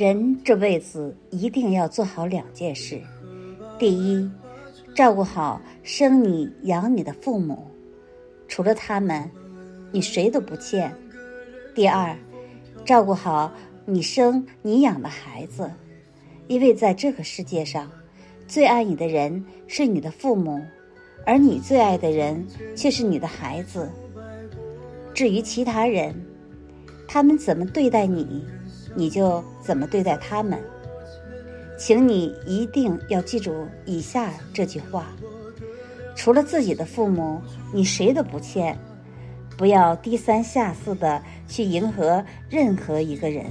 人这辈子一定要做好两件事：第一，照顾好生你养你的父母，除了他们，你谁都不欠；第二，照顾好你生你养的孩子，因为在这个世界上，最爱你的人是你的父母，而你最爱的人却是你的孩子。至于其他人，他们怎么对待你？你就怎么对待他们，请你一定要记住以下这句话：除了自己的父母，你谁都不欠。不要低三下四的去迎合任何一个人。